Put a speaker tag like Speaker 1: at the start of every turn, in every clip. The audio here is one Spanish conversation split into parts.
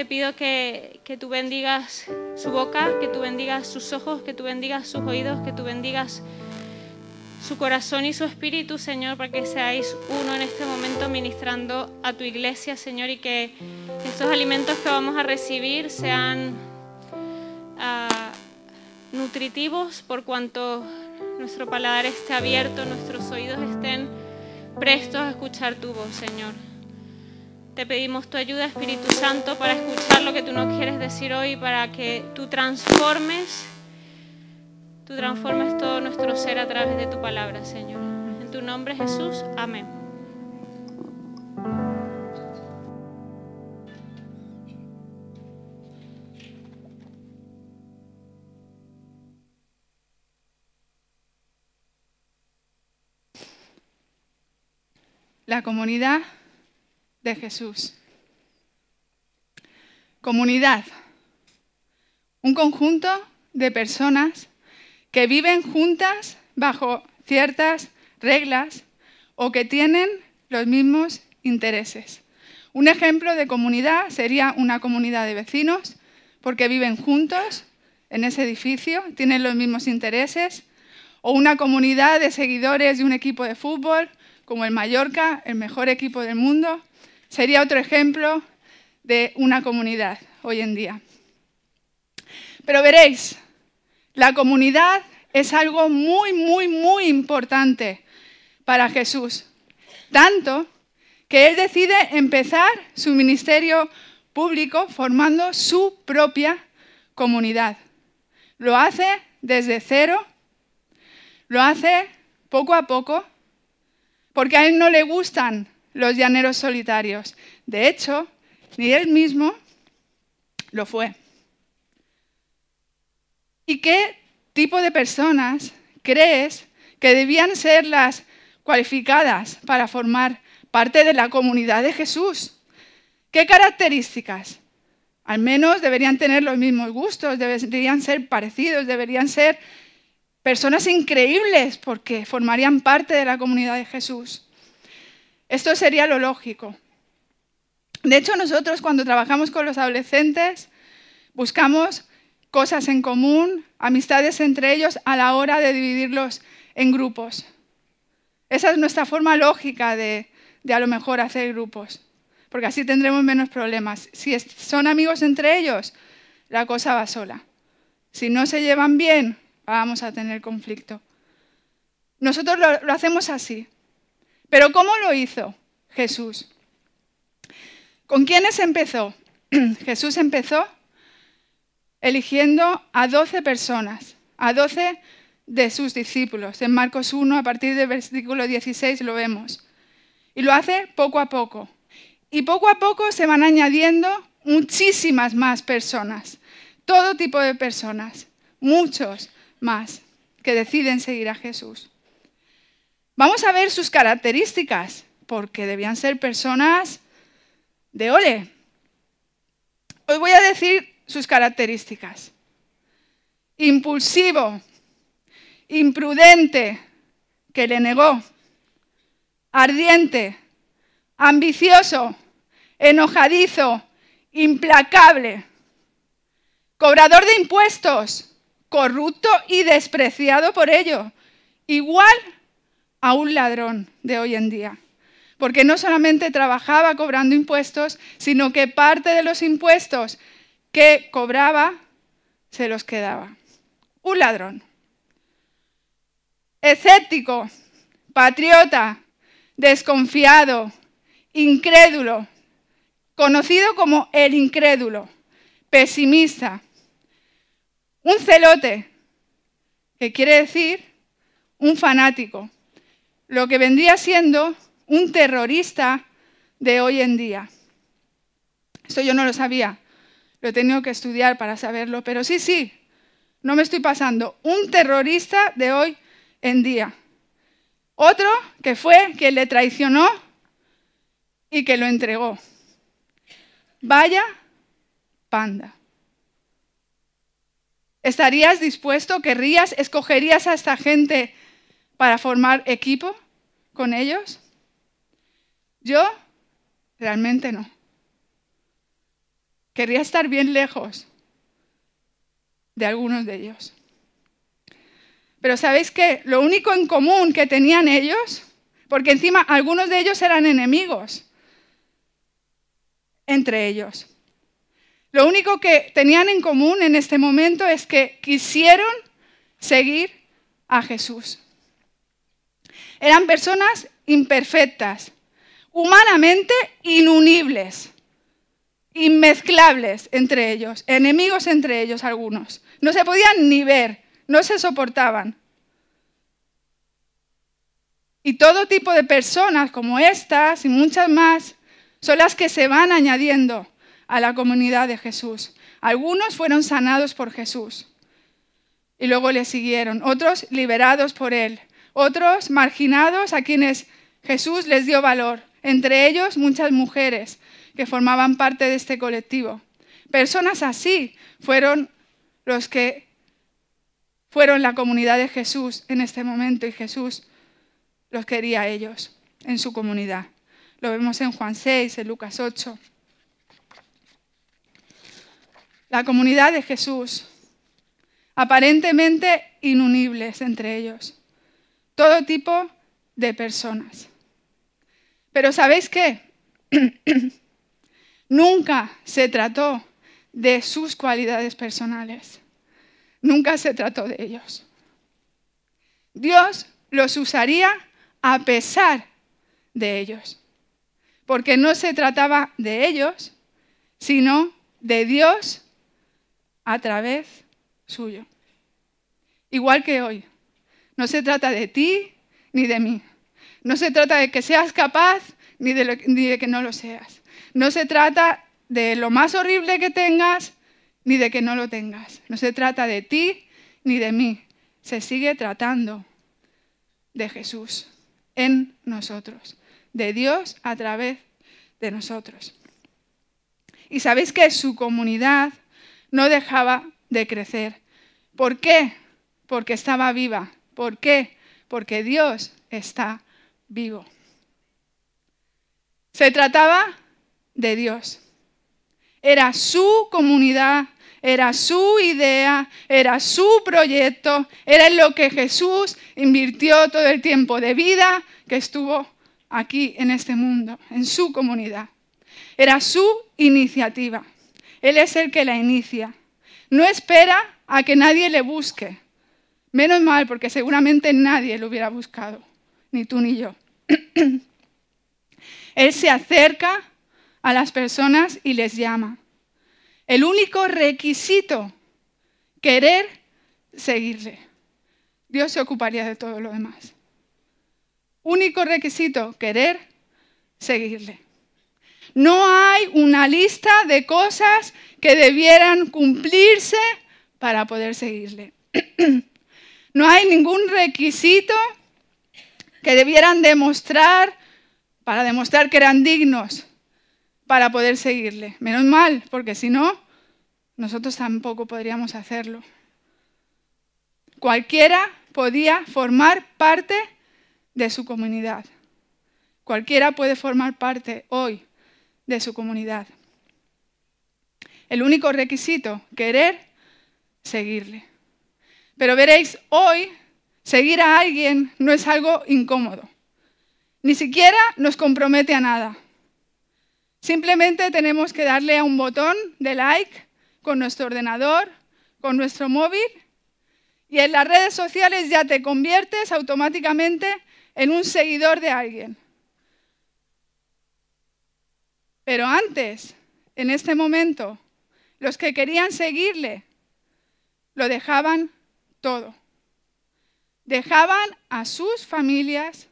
Speaker 1: te pido que, que tú bendigas su boca, que tú bendigas sus ojos, que tú bendigas sus oídos, que tú bendigas su corazón y su espíritu, Señor, para que seáis uno en este momento ministrando a tu iglesia, Señor, y que estos alimentos que vamos a recibir sean ah, nutritivos por cuanto nuestro paladar esté abierto, nuestros oídos estén prestos a escuchar tu voz, Señor. Te pedimos tu ayuda, Espíritu Santo, para escuchar lo que tú nos quieres decir hoy, para que tú transformes, tú transformes todo nuestro ser a través de tu palabra, Señor. En tu nombre, Jesús. Amén.
Speaker 2: La comunidad de Jesús. Comunidad. Un conjunto de personas que viven juntas bajo ciertas reglas o que tienen los mismos intereses. Un ejemplo de comunidad sería una comunidad de vecinos porque viven juntos en ese edificio, tienen los mismos intereses, o una comunidad de seguidores de un equipo de fútbol como el Mallorca, el mejor equipo del mundo, sería otro ejemplo de una comunidad hoy en día. Pero veréis, la comunidad es algo muy, muy, muy importante para Jesús. Tanto que Él decide empezar su ministerio público formando su propia comunidad. Lo hace desde cero, lo hace poco a poco, porque a Él no le gustan los llaneros solitarios. De hecho, ni Él mismo lo fue. ¿Y qué tipo de personas crees que debían ser las cualificadas para formar parte de la comunidad de Jesús? ¿Qué características? Al menos deberían tener los mismos gustos, deberían ser parecidos, deberían ser personas increíbles porque formarían parte de la comunidad de Jesús. Esto sería lo lógico. De hecho, nosotros cuando trabajamos con los adolescentes buscamos cosas en común, amistades entre ellos a la hora de dividirlos en grupos. Esa es nuestra forma lógica de, a lo mejor hacer grupos, porque así tendremos menos problemas. Si son amigos entre ellos, la cosa va sola. Si no se llevan bien, vamos a tener conflicto. Nosotros lo hacemos así. Pero ¿cómo lo hizo Jesús? ¿Con quiénes empezó? Jesús empezó eligiendo a doce personas, a doce de sus discípulos. En Marcos 1, a partir del versículo 16, lo vemos. Y lo hace poco a poco. Y poco a poco se van añadiendo muchísimas más personas, todo tipo de personas, muchos más que deciden seguir a Jesús. Vamos a ver sus características, porque debían ser personas de ole. Os voy a decir sus características. Impulsivo, imprudente, que le negó, ardiente, ambicioso, enojadizo, implacable, cobrador de impuestos, corrupto y despreciado por ello, igual a un ladrón de hoy en día. Porque no solamente trabajaba cobrando impuestos, sino que parte de los impuestos que cobraba se los quedaba. Un ladrón. Escéptico, patriota, desconfiado, incrédulo, conocido como el incrédulo, pesimista, un celote, que quiere decir un fanático, lo que vendría siendo un terrorista de hoy en día. Esto yo no lo sabía, lo he tenido que estudiar para saberlo, pero sí, sí, no me estoy pasando. Un terrorista de hoy en día. Otro que fue quien le traicionó y que lo entregó. Vaya panda. ¿Estarías dispuesto, querrías, escogerías a esta gente para formar equipo con ellos? Yo realmente no. querría estar bien lejos de algunos de ellos. Pero ¿sabéis qué? Lo único en común que tenían ellos, porque encima algunos de ellos eran enemigos entre ellos. Lo único que tenían en común en este momento es que quisieron seguir a Jesús. Eran personas imperfectas, humanamente inunibles, inmezclables entre ellos, enemigos entre ellos algunos. No se podían ni ver, no se soportaban. Y todo tipo de personas como estas y muchas más son las que se van añadiendo a la comunidad de Jesús. Algunos fueron sanados por Jesús y luego le siguieron, otros liberados por él, otros marginados a quienes Jesús les dio valor, entre ellos muchas mujeres que formaban parte de este colectivo. Personas así fueron los que fueron la comunidad de Jesús en este momento y Jesús los quería a ellos en su comunidad. Lo vemos en Juan 6, en Lucas 8. La comunidad de Jesús, aparentemente inunibles entre ellos, todo tipo de personas. Pero ¿sabéis qué? Nunca se trató de sus cualidades personales. Nunca se trató de ellos. Dios los usaría a pesar de ellos. Porque no se trataba de ellos, sino de Dios a través suyo. Igual que hoy. No se trata de ti ni de mí. No se trata de que seas capaz ni de, que no lo seas. No se trata de lo más horrible que tengas ni de que no lo tengas. No se trata de ti ni de mí. Se sigue tratando de Jesús en nosotros, de Dios a través de nosotros. Y sabéis que su comunidad no dejaba de crecer. ¿Por qué? Porque estaba viva. ¿Por qué? Porque Dios está vivo. Se trataba de Dios. Era su comunidad, era su idea, era su proyecto, era en lo que Jesús invirtió todo el tiempo de vida que estuvo aquí en este mundo, en su comunidad. Era su iniciativa. Él es el que la inicia. No espera a que nadie le busque. Menos mal, porque seguramente nadie lo hubiera buscado, ni tú ni yo. Él se acerca a las personas y les llama. El único requisito, querer seguirle. Dios se ocuparía de todo lo demás. Único requisito, querer seguirle. No hay una lista de cosas que debieran cumplirse para poder seguirle. No hay ningún requisito que debieran demostrar para demostrar que eran dignos para poder seguirle. Menos mal, porque si no, nosotros tampoco podríamos hacerlo. Cualquiera podía formar parte de su comunidad. Cualquiera puede formar parte hoy de su comunidad. El único requisito, querer seguirle. Pero veréis, hoy seguir a alguien no es algo incómodo. Ni siquiera nos compromete a nada. Simplemente tenemos que darle a un botón de like con nuestro ordenador, con nuestro móvil, y en las redes sociales ya te conviertes automáticamente en un seguidor de alguien. Pero antes, en este momento, los que querían seguirle lo dejaban todo. Dejaban a sus familias,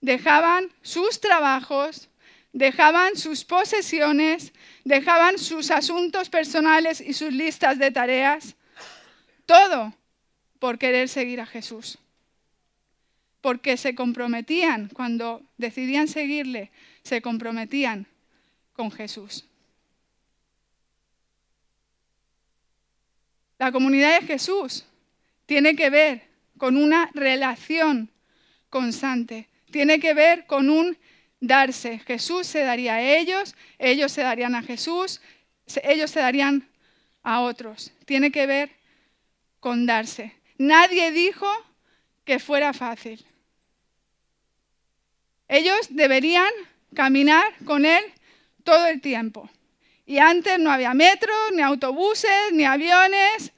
Speaker 2: dejaban sus trabajos, dejaban sus posesiones, dejaban sus asuntos personales y sus listas de tareas, todo por querer seguir a Jesús. Porque se comprometían, cuando decidían seguirle, se comprometían con Jesús. La comunidad de Jesús tiene que ver con una relación constante tiene que ver con un darse. Jesús se daría a ellos, ellos se darían a Jesús, ellos se darían a otros. Tiene que ver con darse. Nadie dijo que fuera fácil. Ellos deberían caminar con Él todo el tiempo. Y antes no había metros, ni autobuses, ni aviones,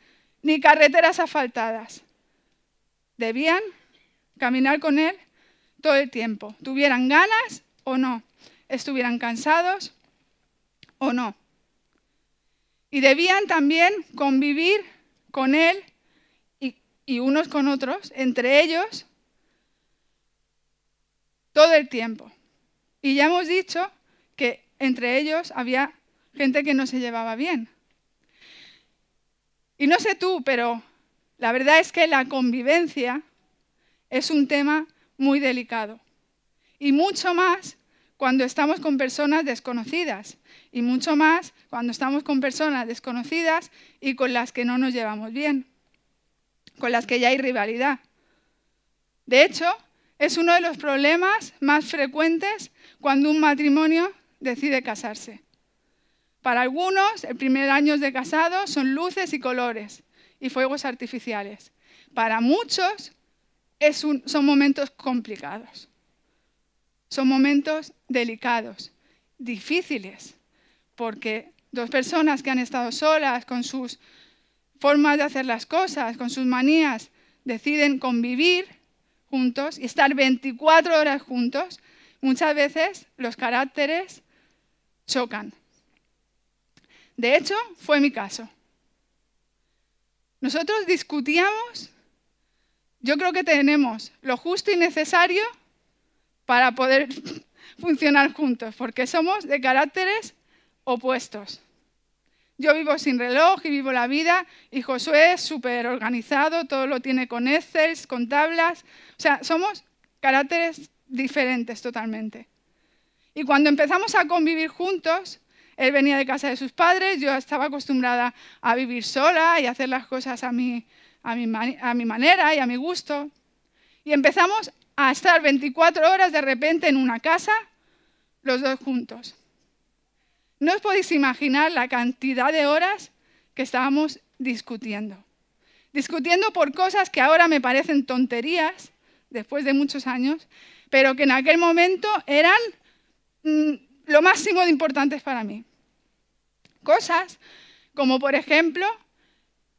Speaker 2: ni carreteras asfaltadas. Debían caminar con Él todo el tiempo, tuvieran ganas o no, estuvieran cansados o no. Y debían también convivir con Él y, y unos con otros, entre ellos, todo el tiempo. Y ya hemos dicho que entre ellos había gente que no se llevaba bien. Y no sé tú, pero la verdad es que la convivencia es un tema muy delicado. Y mucho más cuando estamos con personas desconocidas. Y mucho más cuando estamos con personas desconocidas y con las que no nos llevamos bien. Con las que ya hay rivalidad. De hecho, es uno de los problemas más frecuentes cuando un matrimonio decide casarse. Para algunos, el primer año de casado son luces y colores y fuegos artificiales. Para muchos, son momentos complicados. Son momentos delicados, difíciles, porque dos personas que han estado solas con sus formas de hacer las cosas, con sus manías, deciden convivir juntos y estar 24 horas juntos, muchas veces los caracteres chocan. De hecho, fue mi caso. Nosotros discutíamos, yo creo que tenemos lo justo y necesario para poder funcionar juntos, porque somos de caracteres opuestos. Yo vivo sin reloj y vivo la vida, y Josué es súper organizado, todo lo tiene con Excel, con tablas. O sea, somos caracteres diferentes totalmente. Y cuando empezamos a convivir juntos, él venía de casa de sus padres, yo estaba acostumbrada a vivir sola y hacer las cosas a mi, a mi, a mi manera y a mi gusto. Y empezamos a estar 24 horas de repente en una casa, los dos juntos. No os podéis imaginar la cantidad de horas que estábamos discutiendo. Discutiendo por cosas que ahora me parecen tonterías, después de muchos años, pero que en aquel momento eran mm, lo máximo de importantes para mí. Cosas como, por ejemplo,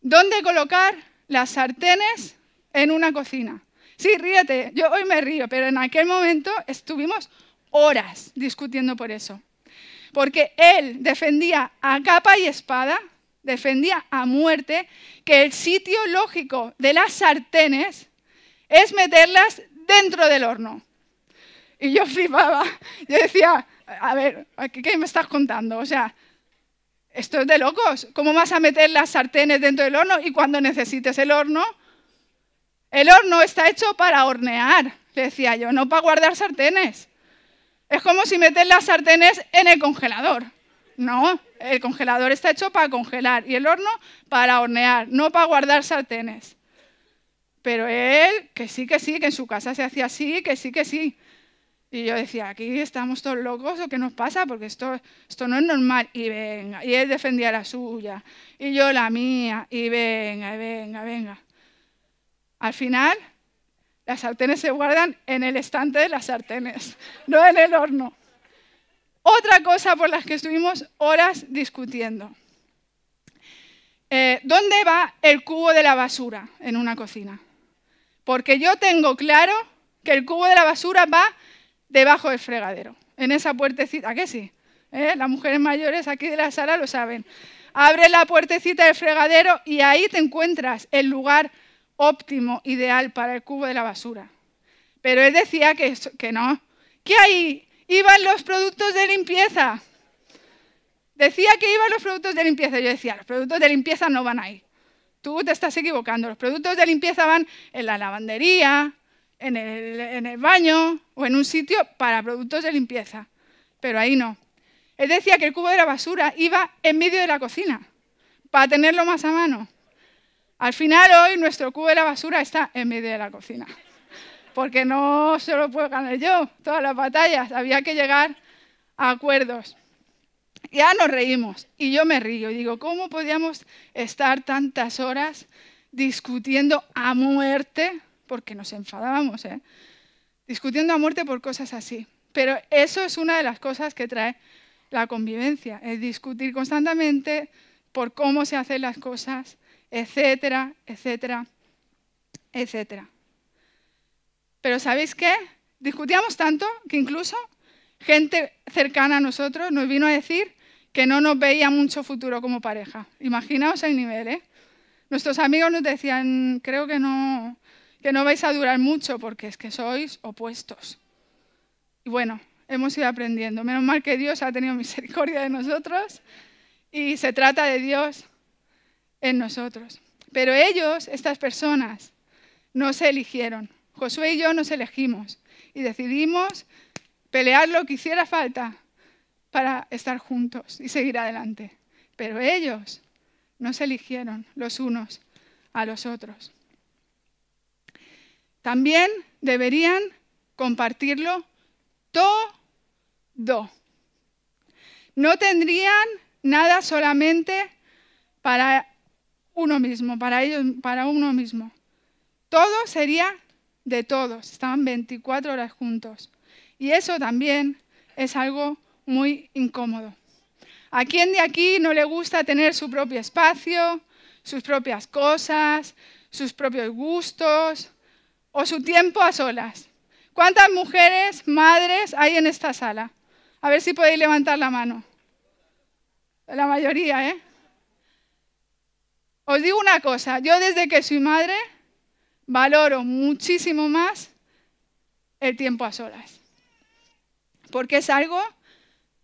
Speaker 2: dónde colocar las sartenes en una cocina. Sí, ríete, yo hoy me río, pero en aquel momento estuvimos horas discutiendo por eso. Porque él defendía a capa y espada, defendía a muerte que el sitio lógico de las sartenes es meterlas dentro del horno. Y yo flipaba. Yo decía, a ver, ¿qué me estás contando? O sea, esto es de locos. ¿Cómo vas a meter las sartenes dentro del horno y cuando necesites el horno? El horno está hecho para hornear, le decía yo, no para guardar sartenes. Es como si metes las sartenes en el congelador. No, el congelador está hecho para congelar y el horno para hornear, no para guardar sartenes. Pero él, que sí, que sí, que en su casa se hacía así, que sí, que sí. Y yo decía, aquí estamos todos locos o qué nos pasa, porque esto, esto no es normal. Y venga, y él defendía la suya, y yo la mía, y venga, venga, venga. Al final, las sartenes se guardan en el estante de las sartenes, no en el horno. Otra cosa por la que estuvimos horas discutiendo. Eh, ¿Dónde va el cubo de la basura en una cocina? Porque yo tengo claro que el cubo de la basura va debajo del fregadero, en esa puertecita, ¿a qué sí? ¿Eh? Las mujeres mayores aquí de la sala lo saben. Abre la puertecita del fregadero y ahí te encuentras el lugar óptimo, ideal para el cubo de la basura. Pero él decía que, que no. ¿Qué ahí? Iban los productos de limpieza. Decía que iban los productos de limpieza. Yo decía, los productos de limpieza no van ahí. Tú te estás equivocando. Los productos de limpieza van en la lavandería, en el, baño o en un sitio para productos de limpieza. Pero ahí no. Él decía que el cubo de la basura iba en medio de la cocina, para tenerlo más a mano. Al final hoy nuestro cubo de la basura está en medio de la cocina, porque no se lo puedo ganar yo, todas las batallas, había que llegar a acuerdos. Ya nos reímos y yo me río y digo, ¿cómo podíamos estar tantas horas discutiendo a muerte? Porque nos enfadábamos, ¿eh? Discutiendo a muerte por cosas así. Pero eso es una de las cosas que trae la convivencia, es discutir constantemente por cómo se hacen las cosas, etcétera, etcétera, etcétera. Pero ¿sabéis qué? Discutíamos tanto que incluso gente cercana a nosotros nos vino a decir que no nos veía mucho futuro como pareja. Imaginaos el nivel, ¿eh? Nuestros amigos nos decían, creo que no, que no vais a durar mucho porque es que sois opuestos. Y bueno, hemos ido aprendiendo. Menos mal que Dios ha tenido misericordia de nosotros y se trata de Dios en nosotros. Pero ellos, estas personas, no se eligieron. Josué y yo nos elegimos y decidimos pelear lo que hiciera falta para estar juntos y seguir adelante. Pero ellos no se eligieron los unos a los otros. También deberían compartirlo todo. No tendrían nada solamente para uno mismo, para ellos, para uno mismo. Todo sería de todos. Estaban 24 horas juntos. Y eso también es algo muy incómodo. ¿A quién de aquí no le gusta tener su propio espacio, sus propias cosas, sus propios gustos o su tiempo a solas? ¿Cuántas mujeres, madres hay en esta sala? A ver si podéis levantar la mano. La mayoría, ¿eh? Os digo una cosa, yo desde que soy madre valoro muchísimo más el tiempo a solas. Porque es algo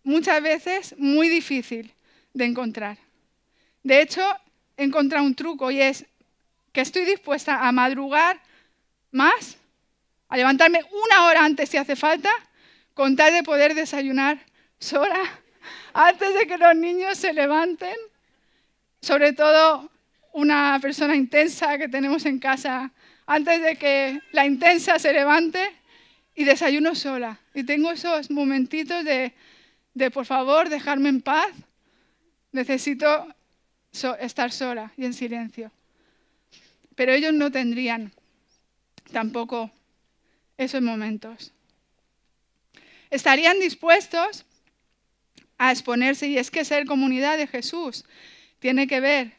Speaker 2: muchas veces muy difícil de encontrar. De hecho, he un truco y es que estoy dispuesta a madrugar más, a levantarme una hora antes si hace falta, con tal de poder desayunar sola antes de que los niños se levanten. Sobre todo una persona intensa que tenemos en casa, antes de que la intensa se levante y desayuno sola. Y tengo esos momentitos de de por favor dejarme en paz, necesito estar sola y en silencio. Pero ellos no tendrían tampoco esos momentos. Estarían dispuestos a exponerse y es que ser comunidad de Jesús tiene que ver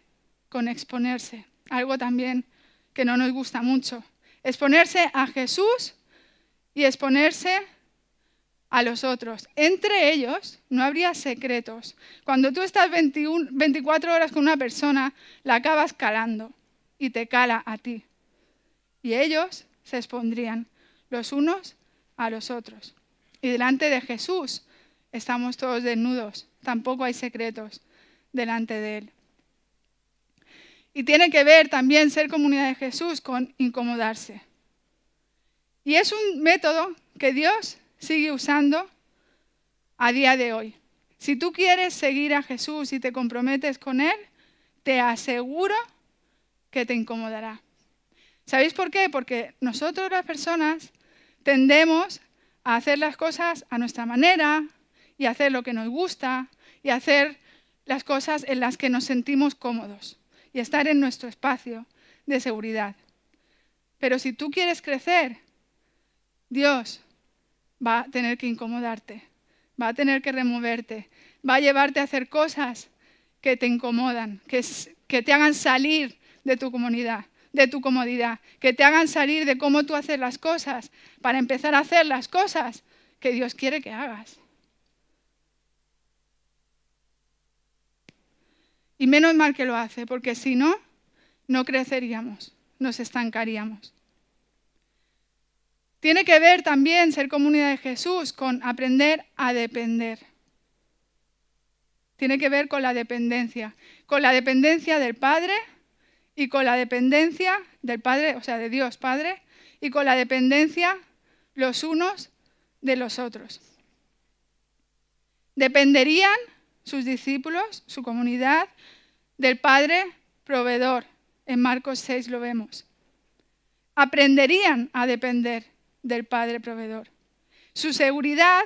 Speaker 2: con exponerse, algo también que no nos gusta mucho. Exponerse a Jesús y exponerse a los otros. Entre ellos no habría secretos. Cuando tú estás 21, 24 horas con una persona, la acabas calando y te cala a ti. Y ellos se expondrían los unos a los otros. Y delante de Jesús estamos todos desnudos. Tampoco hay secretos delante de Él. Y tiene que ver también ser comunidad de Jesús con incomodarse. Y es un método que Dios sigue usando a día de hoy. Si tú quieres seguir a Jesús y te comprometes con Él, te aseguro que te incomodará. ¿Sabéis por qué? Porque nosotros las personas tendemos a hacer las cosas a nuestra manera y hacer lo que nos gusta y hacer las cosas en las que nos sentimos cómodos y estar en nuestro espacio de seguridad. Pero si tú quieres crecer, Dios va a tener que incomodarte, va a tener que removerte, va a llevarte a hacer cosas que te incomodan, que, que te hagan salir de tu comunidad, de tu comodidad, que te hagan salir de cómo tú haces las cosas para empezar a hacer las cosas que Dios quiere que hagas. Y menos mal que lo hace, porque si no, no creceríamos, nos estancaríamos. Tiene que ver también ser comunidad de Jesús con aprender a depender. Tiene que ver con la dependencia, con la dependencia del Padre y con la dependencia del Padre, o sea, de Dios Padre, y con la dependencia los unos de los otros. Dependerían sus discípulos, su comunidad, del Padre proveedor. En Marcos 6 lo vemos. Aprenderían a depender del Padre proveedor. Su seguridad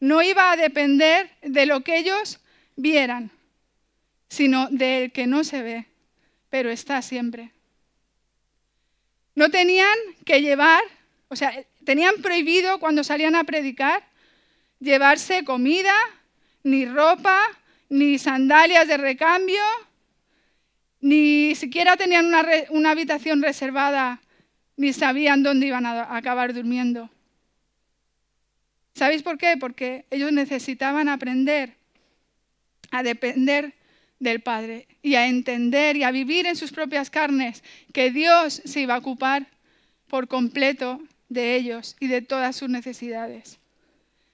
Speaker 2: no iba a depender de lo que ellos vieran, sino del que no se ve, pero está siempre. No tenían que llevar, o sea, tenían prohibido cuando salían a predicar llevarse comida, ni ropa, ni sandalias de recambio, ni siquiera tenían una, habitación reservada, ni sabían dónde iban a acabar durmiendo. ¿Sabéis por qué? Porque ellos necesitaban aprender a depender del Padre y a entender y a vivir en sus propias carnes que Dios se iba a ocupar por completo de ellos y de todas sus necesidades.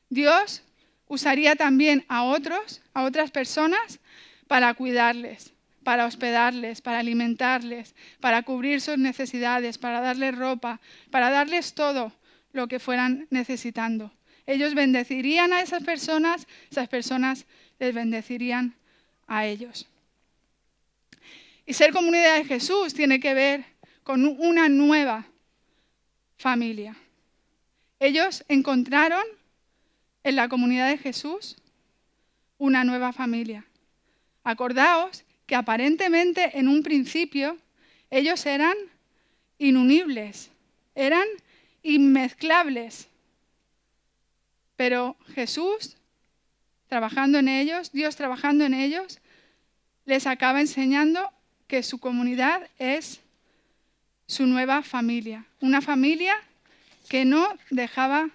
Speaker 2: Dios usaría también a otros, a otras personas, para cuidarles, para hospedarles, para alimentarles, para cubrir sus necesidades, para darles ropa, para darles todo lo que fueran necesitando. Ellos bendecirían a esas personas, esas personas les bendecirían a ellos. Y ser comunidad de Jesús tiene que ver con una nueva familia. Ellos encontraron en la comunidad de Jesús una nueva familia. Acordaos que aparentemente en un principio ellos eran inunibles, eran inmezclables. Pero Jesús, trabajando en ellos, Dios trabajando en ellos, les acaba enseñando que su comunidad es su nueva familia, una familia que no dejaba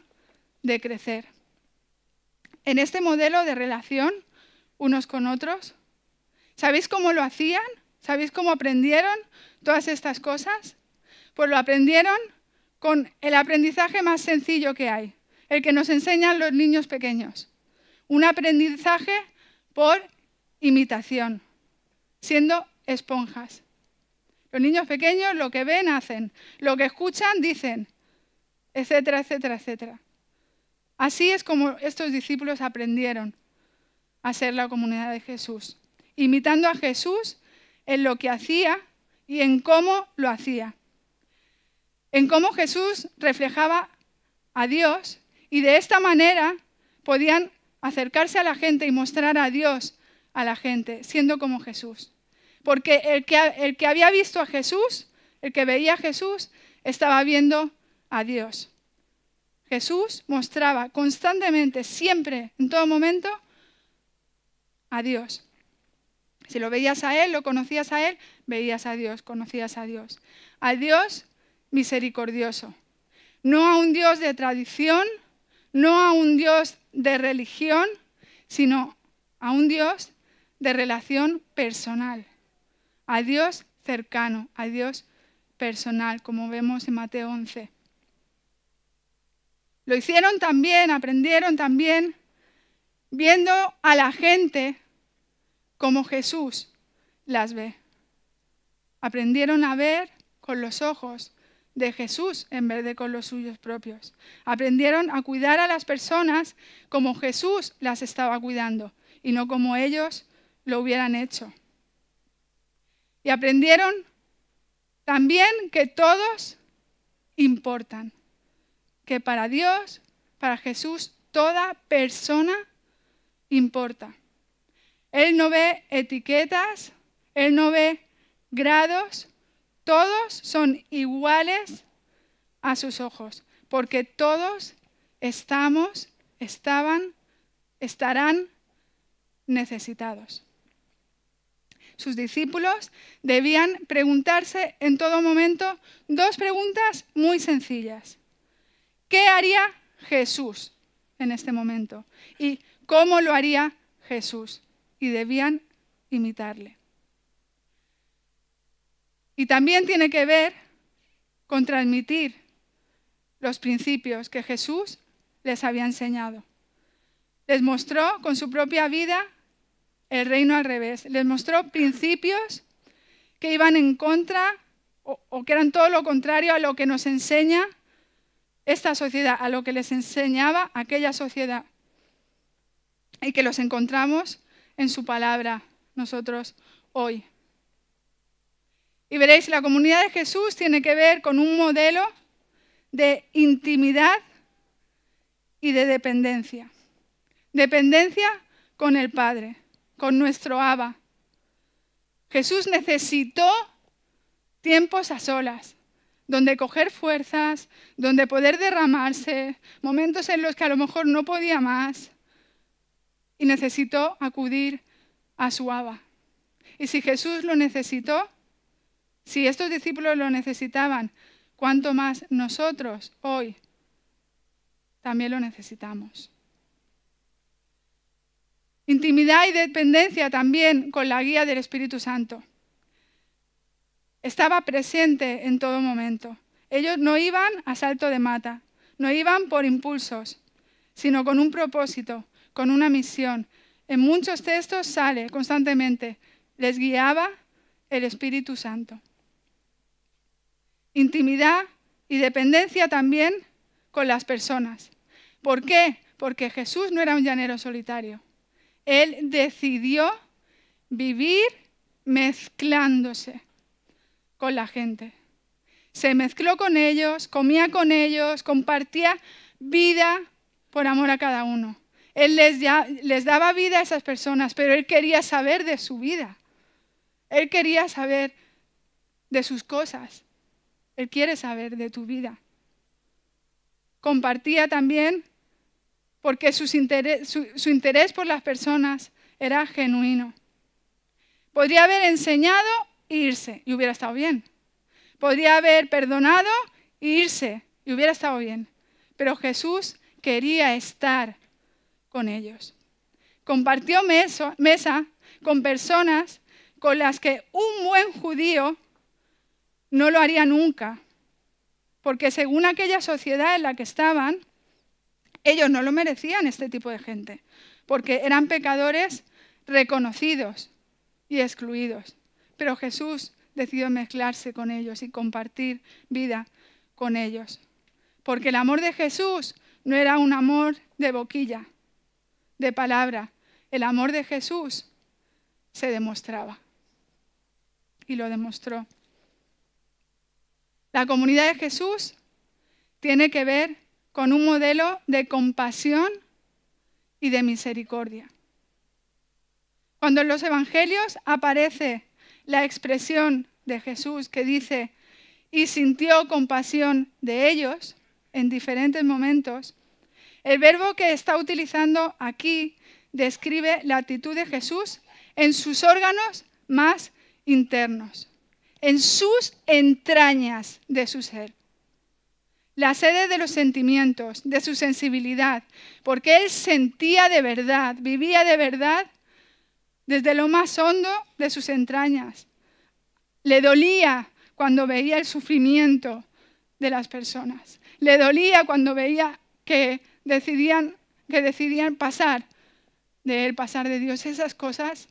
Speaker 2: de crecer. En este modelo de relación unos con otros, ¿sabéis cómo lo hacían? ¿Sabéis cómo aprendieron todas estas cosas? Pues lo aprendieron con el aprendizaje más sencillo que hay, el que nos enseñan los niños pequeños. Un aprendizaje por imitación, siendo esponjas. Los niños pequeños lo que ven hacen, lo que escuchan dicen, etcétera, etcétera, etcétera. Así es como estos discípulos aprendieron a ser la comunidad de Jesús, imitando a Jesús en lo que hacía y en cómo lo hacía, en cómo Jesús reflejaba a Dios y de esta manera podían acercarse a la gente y mostrar a Dios a la gente, siendo como Jesús. Porque el que, el que había visto a Jesús, el que veía a Jesús, estaba viendo a Dios. Jesús mostraba constantemente, siempre, en todo momento, a Dios. Si lo veías a Él, lo conocías a Él, veías a Dios, conocías a Dios. A Dios misericordioso. No a un Dios de tradición, no a un Dios de religión, sino a un Dios de relación personal. A Dios cercano, a Dios personal, como vemos en Mateo 11. Lo hicieron también, aprendieron también, viendo a la gente como Jesús las ve. Aprendieron a ver con los ojos de Jesús en vez de con los suyos propios. Aprendieron a cuidar a las personas como Jesús las estaba cuidando y no como ellos lo hubieran hecho. Y aprendieron también que todos importan que para Dios, para Jesús, toda persona importa. Él no ve etiquetas, Él no ve grados, todos son iguales a sus ojos, porque todos estamos, estaban, estarán necesitados. Sus discípulos debían preguntarse en todo momento dos preguntas muy sencillas. ¿Qué haría Jesús en este momento? ¿Y cómo lo haría Jesús? Y debían imitarle. Y también tiene que ver con transmitir los principios que Jesús les había enseñado. Les mostró con su propia vida el reino al revés. Les mostró principios que iban en contra o, o que eran todo lo contrario a lo que nos enseña esta sociedad, a lo que les enseñaba aquella sociedad. Y que los encontramos en su palabra nosotros hoy. Y veréis, la comunidad de Jesús tiene que ver con un modelo de intimidad y de dependencia. Dependencia con el Padre. con nuestro Abba. Jesús necesitó tiempos a solas, donde coger fuerzas, donde poder derramarse, momentos en los que a lo mejor no podía más y necesitó acudir a su Abba. Y si Jesús lo necesitó, si estos discípulos lo necesitaban, ¿cuánto más nosotros hoy también lo necesitamos? Intimidad y dependencia también con la guía del Espíritu Santo. Estaba presente en todo momento. Ellos no iban a salto de mata, no iban por impulsos, sino con un propósito, con una misión. En muchos textos sale constantemente, les guiaba el Espíritu Santo. Intimidad y dependencia también con las personas. ¿Por qué? Porque Jesús no era un llanero solitario. Él decidió vivir mezclándose con la gente. Se mezcló con ellos, comía con ellos, compartía vida por amor a cada uno. Él les, daba vida a esas personas, pero él quería saber de su vida. Él quería saber de sus cosas. Él quiere saber de tu vida. Compartía también porque su, interés por las personas era genuino. Podría haber enseñado e irse y hubiera estado bien. Podría haber perdonado e irse y hubiera estado bien. Pero Jesús quería estar con ellos. Compartió mesa con personas con las que un buen judío no lo haría nunca. Porque según aquella sociedad en la que estaban, ellos no lo merecían este tipo de gente, porque eran pecadores reconocidos y excluidos. Pero Jesús decidió mezclarse con ellos y compartir vida con ellos. Porque el amor de Jesús no era un amor de boquilla, de palabra. El amor de Jesús se demostraba. Y lo demostró. La comunidad de Jesús tiene que ver con un modelo de compasión y de misericordia. Cuando en los evangelios aparece la expresión de Jesús que dice, y sintió compasión de ellos en diferentes momentos, el verbo que está utilizando aquí describe la actitud de Jesús en sus órganos más internos, en sus entrañas de su ser la sede de los sentimientos, de su sensibilidad, porque él sentía de verdad, vivía de verdad desde lo más hondo de sus entrañas. Le dolía cuando veía el sufrimiento de las personas. Le dolía cuando veía que decidían, que decidían pasar de él, pasar de Dios. Esas cosas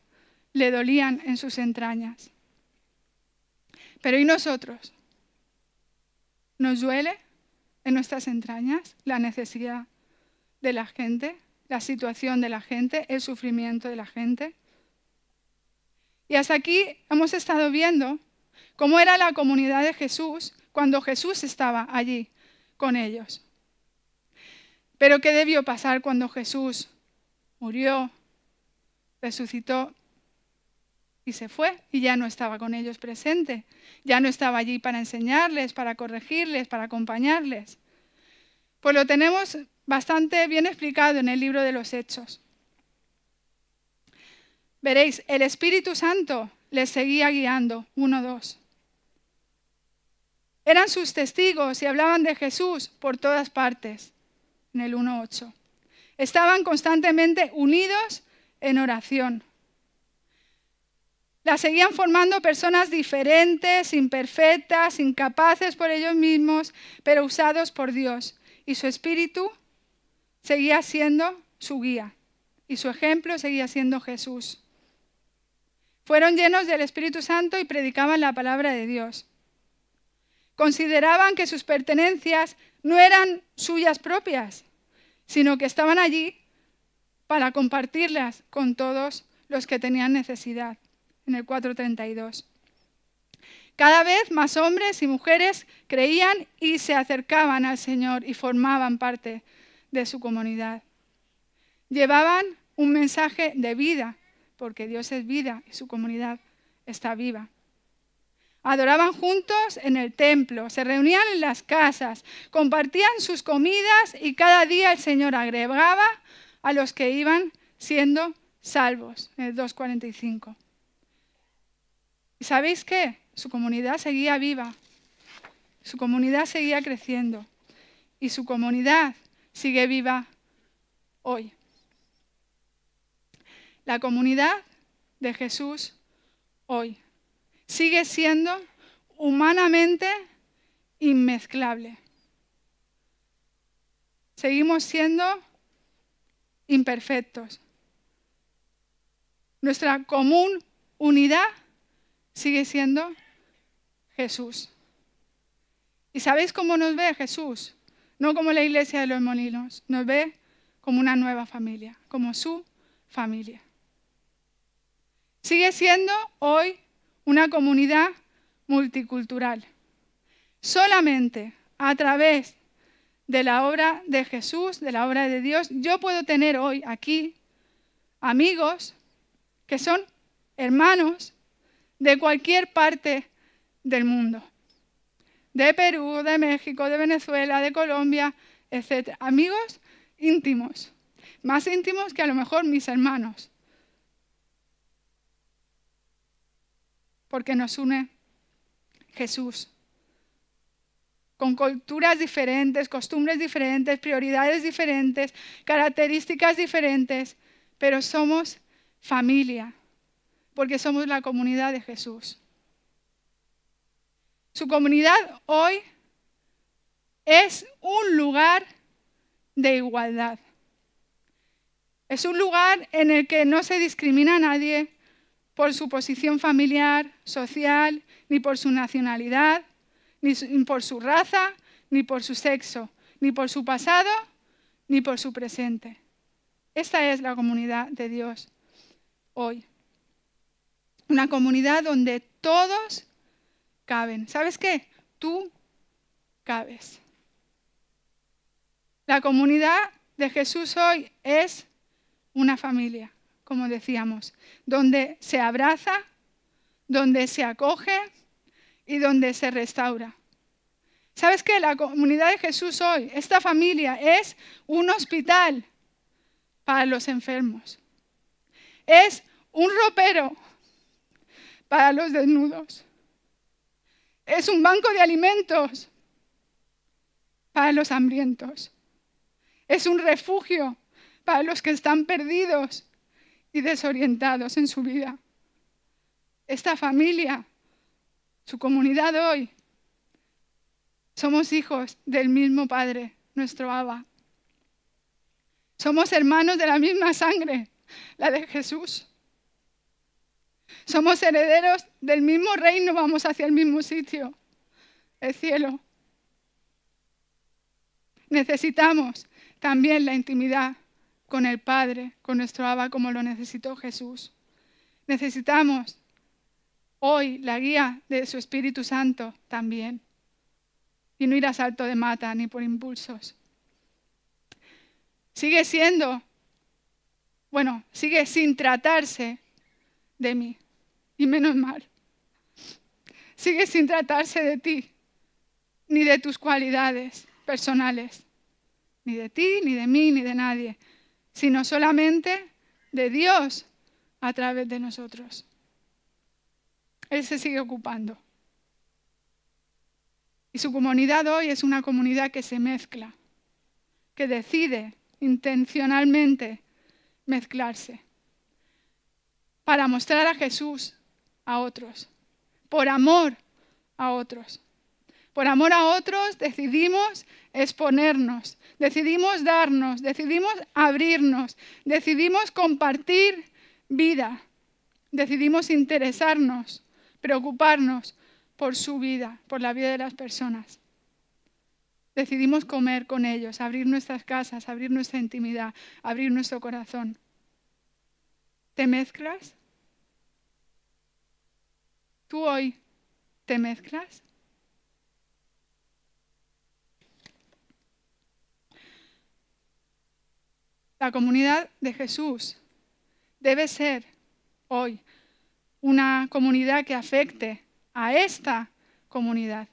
Speaker 2: le dolían en sus entrañas. Pero ¿y nosotros? ¿Nos duele? en nuestras entrañas la necesidad de la gente, la situación de la gente, el sufrimiento de la gente. Y hasta aquí hemos estado viendo cómo era la comunidad de Jesús cuando Jesús estaba allí con ellos. Pero ¿qué debió pasar cuando Jesús murió, resucitó y se fue y ya no estaba con ellos presente, ya no estaba allí para enseñarles, para corregirles, para acompañarles. Pues lo tenemos bastante bien explicado en el libro de los Hechos. Veréis, el Espíritu Santo les seguía guiando, uno, dos. Eran sus testigos y hablaban de Jesús por todas partes, en el 1.8. Estaban constantemente unidos en oración. La seguían formando personas diferentes, imperfectas, incapaces por ellos mismos, pero usados por Dios. Y su espíritu seguía siendo su guía. Y su ejemplo seguía siendo Jesús. Fueron llenos del Espíritu Santo y predicaban la palabra de Dios. Consideraban que sus pertenencias no eran suyas propias, sino que estaban allí para compartirlas con todos los que tenían necesidad en el 432. Cada vez más hombres y mujeres creían y se acercaban al Señor y formaban parte de su comunidad. Llevaban un mensaje de vida, porque Dios es vida y su comunidad está viva. Adoraban juntos en el templo, se reunían en las casas, compartían sus comidas y cada día el Señor agregaba a los que iban siendo salvos. En el 2.45. ¿Y sabéis qué? Su comunidad seguía viva, su comunidad seguía creciendo y su comunidad sigue viva hoy. La comunidad de Jesús hoy sigue siendo humanamente inmezclable. Seguimos siendo imperfectos. Nuestra común unidad sigue siendo Jesús. ¿Y sabéis cómo nos ve Jesús? No como la iglesia de los molinos, nos ve como una nueva familia, como su familia. Sigue siendo hoy una comunidad multicultural. Solamente a través de la obra de Jesús, de la obra de Dios, yo puedo tener hoy aquí amigos que son hermanos de cualquier parte del mundo. De Perú, de México, de Venezuela, de Colombia, etc. Amigos íntimos, más íntimos que a lo mejor mis hermanos. Porque nos une Jesús. Con culturas diferentes, costumbres diferentes, prioridades diferentes, características diferentes, pero somos familia porque somos la comunidad de Jesús. Su comunidad hoy es un lugar de igualdad. Es un lugar en el que no se discrimina a nadie por su posición familiar, social, ni por su nacionalidad, ni por su raza, ni por su sexo, ni por su pasado, ni por su presente. Esta es la comunidad de Dios hoy. Una comunidad donde todos caben. ¿Sabes qué? Tú cabes. La comunidad de Jesús hoy es una familia, como decíamos, donde se abraza, donde se acoge y donde se restaura. ¿Sabes qué? La comunidad de Jesús hoy, esta familia, es un hospital para los enfermos. Es un ropero para los desnudos. Es un banco de alimentos para los hambrientos. Es un refugio para los que están perdidos y desorientados en su vida. Esta familia, su comunidad hoy, somos hijos del mismo Padre, nuestro Abba. Somos hermanos de la misma sangre, la de Jesús. Somos herederos del mismo reino, vamos hacia el mismo sitio, el cielo. Necesitamos también la intimidad con el Padre, con nuestro Abba, como lo necesitó Jesús. Necesitamos hoy la guía de su Espíritu Santo también. Y no ir a salto de mata ni por impulsos. Sigue siendo, bueno, sigue sin tratarse de mí. Y menos mal. Sigue sin tratarse de ti, ni de tus cualidades personales, ni de ti, ni de mí, ni de nadie, sino solamente de Dios a través de nosotros. Él se sigue ocupando. Y su comunidad hoy es una comunidad que se mezcla, que decide intencionalmente mezclarse para mostrar a Jesús a otros, por amor a otros. Por amor a otros decidimos exponernos, decidimos darnos, decidimos abrirnos, decidimos compartir vida, decidimos interesarnos, preocuparnos por su vida, por la vida de las personas. Decidimos comer con ellos, abrir nuestras casas, abrir nuestra intimidad, abrir nuestro corazón. ¿Te mezclas? ¿Tú hoy te mezclas? La comunidad de Jesús debe ser hoy una comunidad que afecte a esta comunidad.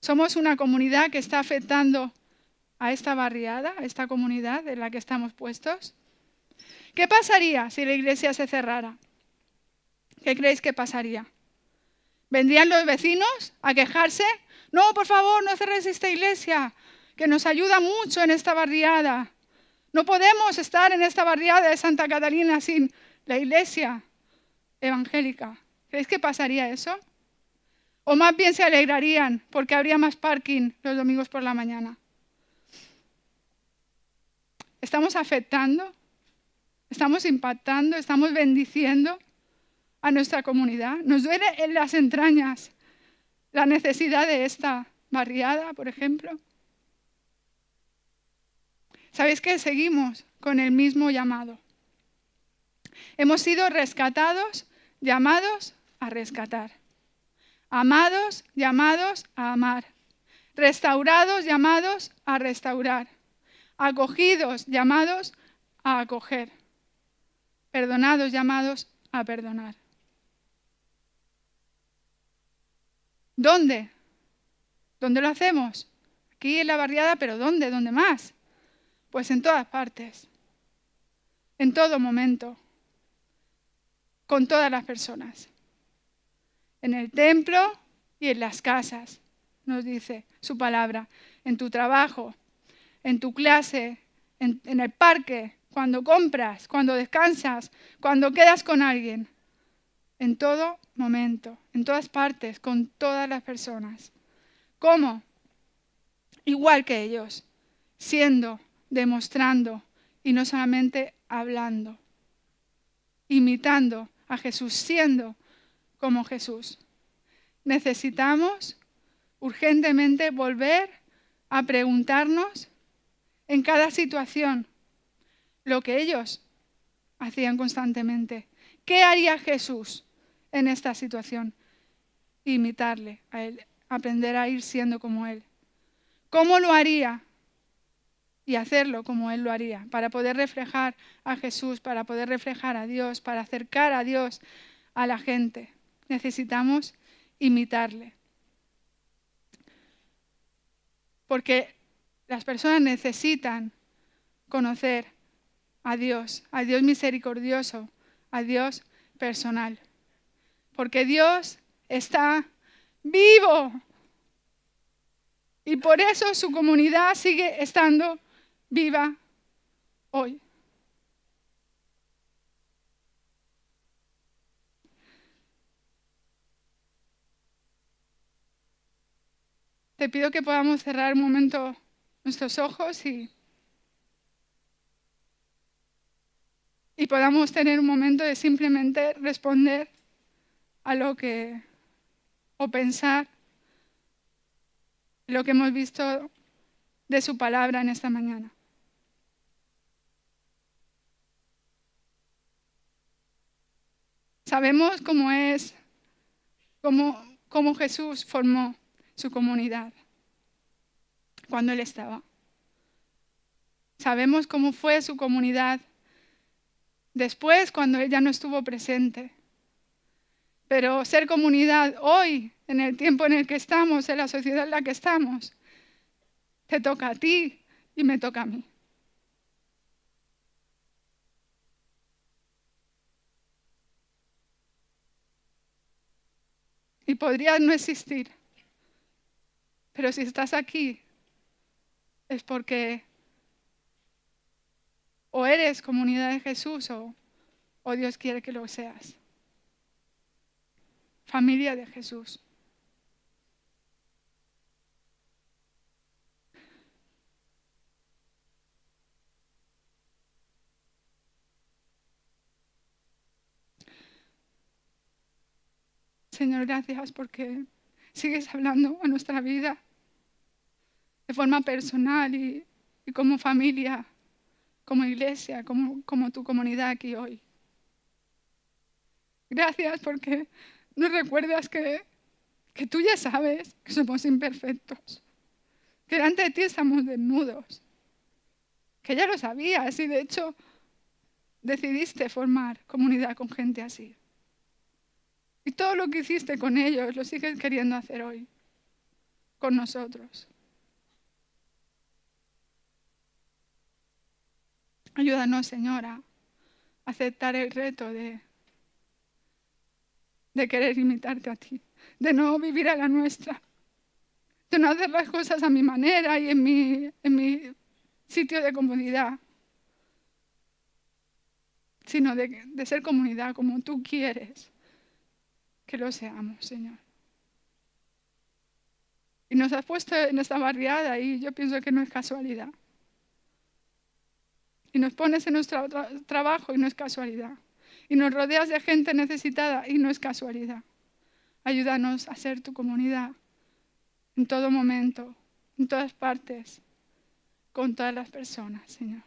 Speaker 2: Somos una comunidad que está afectando a esta barriada, a esta comunidad en la que estamos puestos. ¿Qué pasaría si la iglesia se cerrara? ¿Qué creéis que pasaría? ¿Vendrían los vecinos a quejarse? No, por favor, no cerréis esta iglesia, que nos ayuda mucho en esta barriada. No podemos estar en esta barriada de Santa Catalina sin la iglesia evangélica. ¿Creéis que pasaría eso? O más bien se alegrarían porque habría más parking los domingos por la mañana. Estamos afectando, estamos impactando, estamos bendiciendo a nuestra comunidad. Nos duele en las entrañas la necesidad de esta barriada, por ejemplo. ¿Sabéis que seguimos con el mismo llamado? Hemos sido rescatados, llamados a rescatar. Amados, llamados a amar. Restaurados, llamados a restaurar. Acogidos, llamados a acoger. Perdonados, llamados a perdonar. ¿Dónde? ¿Dónde lo hacemos? Aquí en la barriada, pero ¿dónde? ¿Dónde más? Pues en todas partes, en todo momento, con todas las personas. En el templo y en las casas, nos dice su palabra, en tu trabajo, en tu clase, en, el parque, cuando compras, cuando descansas, cuando quedas con alguien, en todo momento, en todas partes, con todas las personas. ¿Cómo? Igual que ellos, siendo, demostrando y no solamente hablando, imitando a Jesús, siendo como Jesús. Necesitamos urgentemente volver a preguntarnos en cada situación lo que ellos hacían constantemente. ¿Qué haría Jesús en esta situación? Imitarle a Él, aprender a ir siendo como Él. ¿Cómo lo haría? Y hacerlo como Él lo haría, para poder reflejar a Jesús, para poder reflejar a Dios, para acercar a Dios a la gente. Necesitamos imitarle. Porque las personas necesitan conocer a Dios, a Dios misericordioso, a Dios personal. Porque Dios está vivo. Y por eso su comunidad sigue estando viva hoy. Te pido que podamos cerrar un momento nuestros ojos y y podamos tener un momento de simplemente responder a lo que o pensar lo que hemos visto de su palabra en esta mañana. Sabemos cómo es, cómo, cómo Jesús formó su comunidad cuando Él estaba. Sabemos cómo fue su comunidad después cuando ella no estuvo presente. Pero ser comunidad hoy, en el tiempo en el que estamos, en la sociedad en la que estamos, te toca a ti y me toca a mí. Y podrías no existir. Pero si estás aquí, es porque o eres comunidad de Jesús o, Dios quiere que lo seas. Familia de Jesús. Señor, gracias porque sigues hablando a nuestra vida de forma personal y como familia como iglesia, como, como tu comunidad aquí hoy. Gracias porque nos recuerdas que, que tú ya sabes que somos imperfectos, que delante de ti estamos desnudos, que ya lo sabías y de hecho decidiste formar comunidad con gente así. Y todo lo que hiciste con ellos lo sigues queriendo hacer hoy, con nosotros. Ayúdanos, Señora, a aceptar el reto de, de querer imitarte a ti, de no vivir a la nuestra, de no hacer las cosas a mi manera y en mi, en mi sitio de comodidad, sino de, de ser comunidad como tú quieres que lo seamos, Señor. Y nos has puesto en esta barriada y yo pienso que no es casualidad. Y nos pones en nuestro tra- trabajo y no es casualidad. Y nos rodeas de gente necesitada y no es casualidad. Ayúdanos a ser tu comunidad en todo momento, en todas partes, con todas las personas, Señor.